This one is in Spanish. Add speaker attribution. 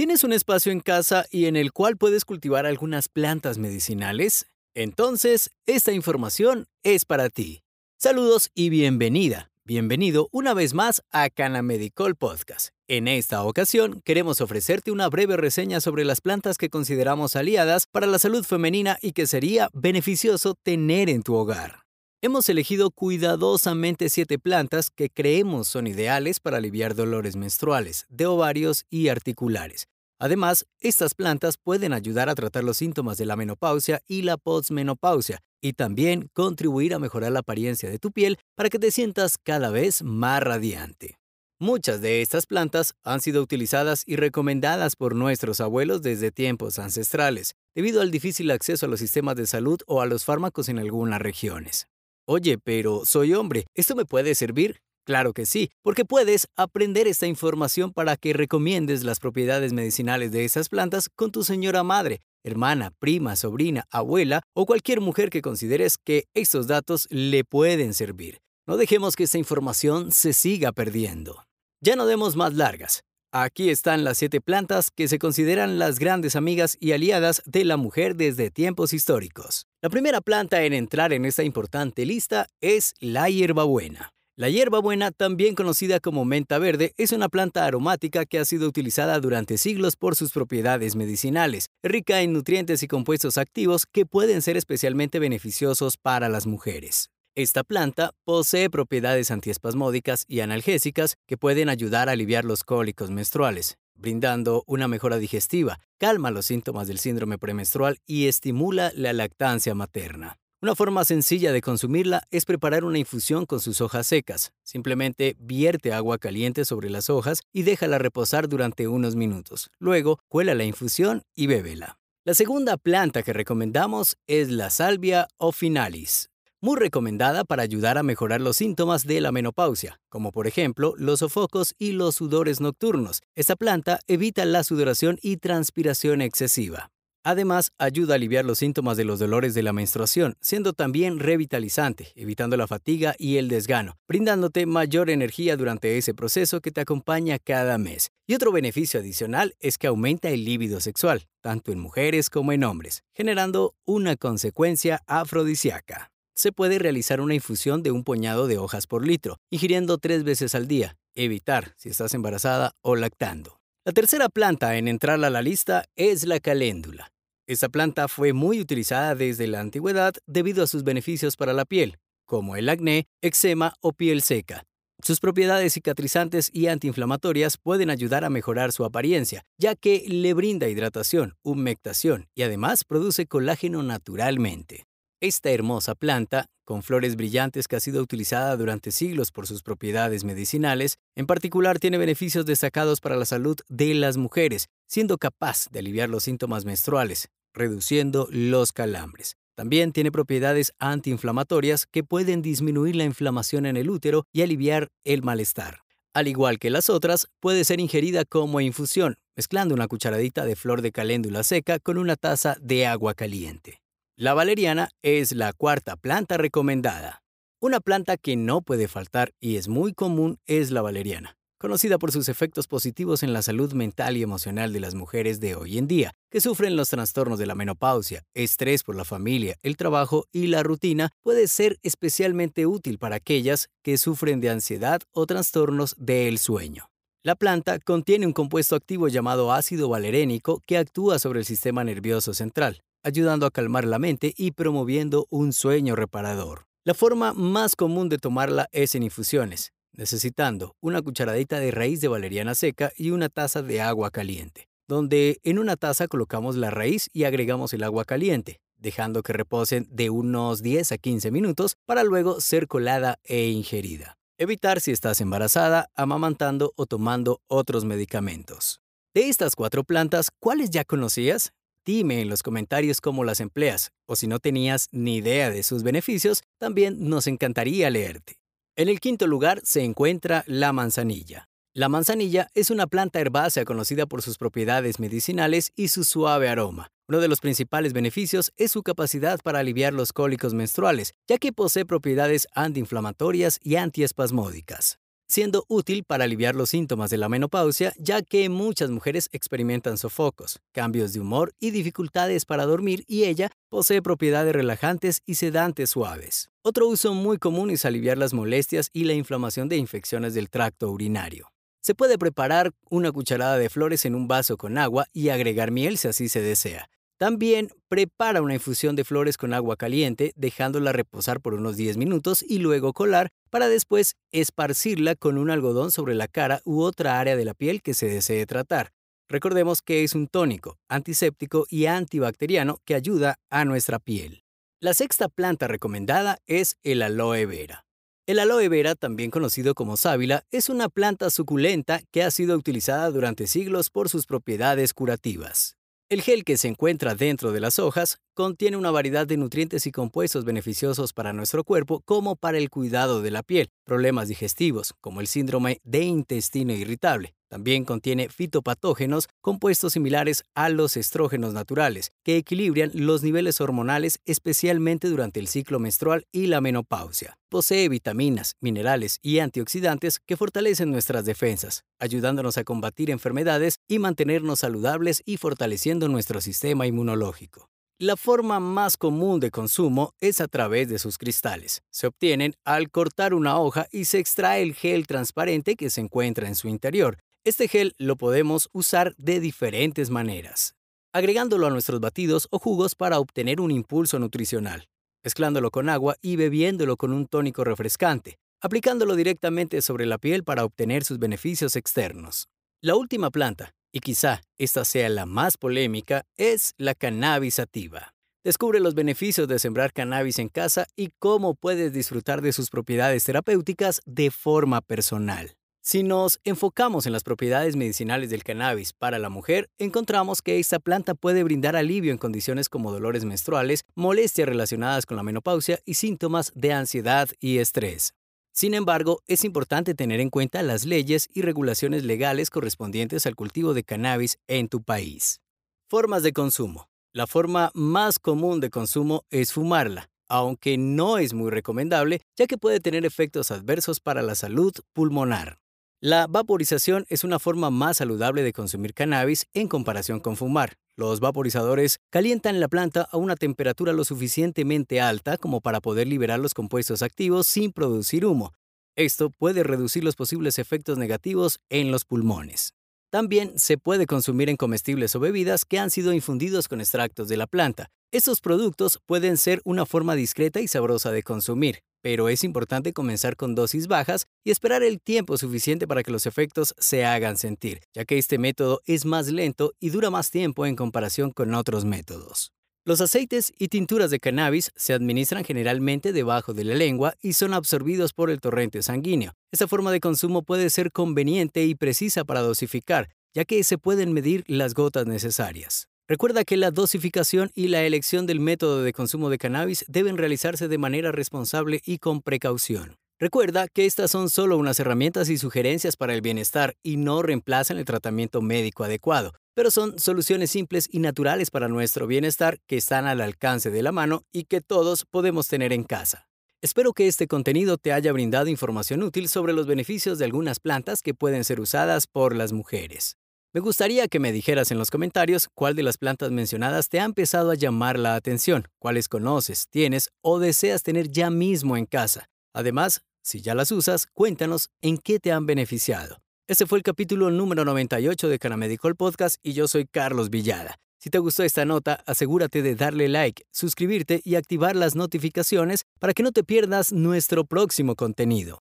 Speaker 1: ¿Tienes un espacio en casa y en el cual puedes cultivar algunas plantas medicinales? Entonces, esta información es para ti. Saludos y bienvenida. Bienvenido una vez más a Cana Medical Podcast. En esta ocasión, queremos ofrecerte una breve reseña sobre las plantas que consideramos aliadas para la salud femenina y que sería beneficioso tener en tu hogar. Hemos elegido cuidadosamente siete plantas que creemos son ideales para aliviar dolores menstruales, de ovarios y articulares, Además, estas plantas pueden ayudar a tratar los síntomas de la menopausia y la postmenopausia y también contribuir a mejorar la apariencia de tu piel para que te sientas cada vez más radiante. Muchas de estas plantas han sido utilizadas y recomendadas por nuestros abuelos desde tiempos ancestrales, debido al difícil acceso a los sistemas de salud o a los fármacos en algunas regiones. Oye, pero soy hombre, ¿esto me puede servir? Claro que sí, porque puedes aprender esta información para que recomiendes las propiedades medicinales de esas plantas con tu señora madre, hermana, prima, sobrina, abuela o cualquier mujer que consideres que estos datos le pueden servir. No dejemos que esta información se siga perdiendo. Ya no demos más largas. Aquí están las siete plantas que se consideran las grandes amigas y aliadas de la mujer desde tiempos históricos. La primera planta en entrar en esta importante lista es la hierbabuena. La hierbabuena, también conocida como menta verde, es una planta aromática que ha sido utilizada durante siglos por sus propiedades medicinales, rica en nutrientes y compuestos activos que pueden ser especialmente beneficiosos para las mujeres. Esta planta posee propiedades antiespasmódicas y analgésicas que pueden ayudar a aliviar los cólicos menstruales, brindando una mejora digestiva, calma los síntomas del síndrome premenstrual y estimula la lactancia materna. Una forma sencilla de consumirla es preparar una infusión con sus hojas secas. Simplemente vierte agua caliente sobre las hojas y déjala reposar durante unos minutos. Luego, cuela la infusión y bébela. La segunda planta que recomendamos es la salvia officinalis, muy recomendada para ayudar a mejorar los síntomas de la menopausia, como por ejemplo los sofocos y los sudores nocturnos. Esta planta evita la sudoración y transpiración excesiva. Además, ayuda a aliviar los síntomas de los dolores de la menstruación, siendo también revitalizante, evitando la fatiga y el desgano, brindándote mayor energía durante ese proceso que te acompaña cada mes. Y otro beneficio adicional es que aumenta el líbido sexual, tanto en mujeres como en hombres, generando una consecuencia afrodisíaca. Se puede realizar una infusión de un puñado de hojas por litro, ingiriendo tres veces al día. Evitar si estás embarazada o lactando. La tercera planta en entrar a la lista es la caléndula. Esta planta fue muy utilizada desde la antigüedad debido a sus beneficios para la piel, como el acné, eczema o piel seca. Sus propiedades cicatrizantes y antiinflamatorias pueden ayudar a mejorar su apariencia, ya que le brinda hidratación, humectación y además produce colágeno naturalmente. Esta hermosa planta, con flores brillantes que ha sido utilizada durante siglos por sus propiedades medicinales, en particular tiene beneficios destacados para la salud de las mujeres, siendo capaz de aliviar los síntomas menstruales, reduciendo los calambres. También tiene propiedades antiinflamatorias que pueden disminuir la inflamación en el útero y aliviar el malestar. Al igual que las otras, puede ser ingerida como infusión, mezclando una cucharadita de flor de caléndula seca con una taza de agua caliente. La valeriana es la cuarta planta recomendada. Una planta que no puede faltar y es muy común es la valeriana, conocida por sus efectos positivos en la salud mental y emocional de las mujeres de hoy en día, que sufren los trastornos de la menopausia, estrés por la familia, el trabajo y la rutina, puede ser especialmente útil para aquellas que sufren de ansiedad o trastornos del sueño. La planta contiene un compuesto activo llamado ácido valerénico que actúa sobre el sistema nervioso central, ayudando a calmar la mente y promoviendo un sueño reparador. La forma más común de tomarla es en infusiones, necesitando una cucharadita de raíz de valeriana seca y una taza de agua caliente, donde en una taza colocamos la raíz y agregamos el agua caliente, dejando que reposen de unos 10 a 15 minutos para luego ser colada e ingerida. Evitar si estás embarazada, amamantando o tomando otros medicamentos. De estas cuatro plantas, ¿cuáles ya conocías? Dime en los comentarios cómo las empleas, o si no tenías ni idea de sus beneficios, también nos encantaría leerte. En el quinto lugar se encuentra la manzanilla. La manzanilla es una planta herbácea conocida por sus propiedades medicinales y su suave aroma. Uno de los principales beneficios es su capacidad para aliviar los cólicos menstruales, ya que posee propiedades antiinflamatorias y antiespasmódicas. Siendo útil para aliviar los síntomas de la menopausia, ya que muchas mujeres experimentan sofocos, cambios de humor y dificultades para dormir y ella posee propiedades relajantes y sedantes suaves. Otro uso muy común es aliviar las molestias y la inflamación de infecciones del tracto urinario. Se puede preparar una cucharada de flores en un vaso con agua y agregar miel si así se desea. También prepara una infusión de flores con agua caliente, dejándola reposar por unos 10 minutos y luego colar para después esparcirla con un algodón sobre la cara u otra área de la piel que se desee tratar. Recordemos que es un tónico, antiséptico y antibacteriano que ayuda a nuestra piel. La sexta planta recomendada es el aloe vera. El aloe vera, también conocido como sábila, es una planta suculenta que ha sido utilizada durante siglos por sus propiedades curativas. El gel que se encuentra dentro de las hojas contiene una variedad de nutrientes y compuestos beneficiosos para nuestro cuerpo como para el cuidado de la piel, problemas digestivos como el síndrome de intestino irritable. También contiene fitopatógenos, compuestos similares a los estrógenos naturales, que equilibran los niveles hormonales especialmente durante el ciclo menstrual y la menopausia. Posee vitaminas, minerales y antioxidantes que fortalecen nuestras defensas, ayudándonos a combatir enfermedades y mantenernos saludables y fortaleciendo nuestro sistema inmunológico. La forma más común de consumo es a través de sus cristales. Se obtienen al cortar una hoja y se extrae el gel transparente que se encuentra en su interior. Este gel lo podemos usar de diferentes maneras, agregándolo a nuestros batidos o jugos para obtener un impulso nutricional, mezclándolo con agua y bebiéndolo con un tónico refrescante, aplicándolo directamente sobre la piel para obtener sus beneficios externos. La última planta, y quizá esta sea la más polémica, es la cannabis sativa. Descubre los beneficios de sembrar cannabis en casa y cómo puedes disfrutar de sus propiedades terapéuticas de forma personal. Si nos enfocamos en las propiedades medicinales del cannabis para la mujer, encontramos que esta planta puede brindar alivio en condiciones como dolores menstruales, molestias relacionadas con la menopausia y síntomas de ansiedad y estrés. Sin embargo, es importante tener en cuenta las leyes y regulaciones legales correspondientes al cultivo de cannabis en tu país. Formas de consumo. La forma más común de consumo es fumarla, aunque no es muy recomendable ya que puede tener efectos adversos para la salud pulmonar. La vaporización es una forma más saludable de consumir cannabis en comparación con fumar. Los vaporizadores calientan la planta a una temperatura lo suficientemente alta como para poder liberar los compuestos activos sin producir humo. Esto puede reducir los posibles efectos negativos en los pulmones. También se puede consumir en comestibles o bebidas que han sido infundidos con extractos de la planta. Estos productos pueden ser una forma discreta y sabrosa de consumir, pero es importante comenzar con dosis bajas y esperar el tiempo suficiente para que los efectos se hagan sentir, ya que este método es más lento y dura más tiempo en comparación con otros métodos. Los aceites y tinturas de cannabis se administran generalmente debajo de la lengua y son absorbidos por el torrente sanguíneo. Esta forma de consumo puede ser conveniente y precisa para dosificar, ya que se pueden medir las gotas necesarias. Recuerda que la dosificación y la elección del método de consumo de cannabis deben realizarse de manera responsable y con precaución. Recuerda que estas son solo unas herramientas y sugerencias para el bienestar y no reemplazan el tratamiento médico adecuado, pero son soluciones simples y naturales para nuestro bienestar que están al alcance de la mano y que todos podemos tener en casa. Espero que este contenido te haya brindado información útil sobre los beneficios de algunas plantas que pueden ser usadas por las mujeres. Me gustaría que me dijeras en los comentarios cuál de las plantas mencionadas te ha empezado a llamar la atención, cuáles conoces, tienes o deseas tener ya mismo en casa. Además, si ya las usas, cuéntanos en qué te han beneficiado. Este fue el capítulo número 98 de Canamedical Podcast y yo soy Carlos Villada. Si te gustó esta nota, asegúrate de darle like, suscribirte y activar las notificaciones para que no te pierdas nuestro próximo contenido.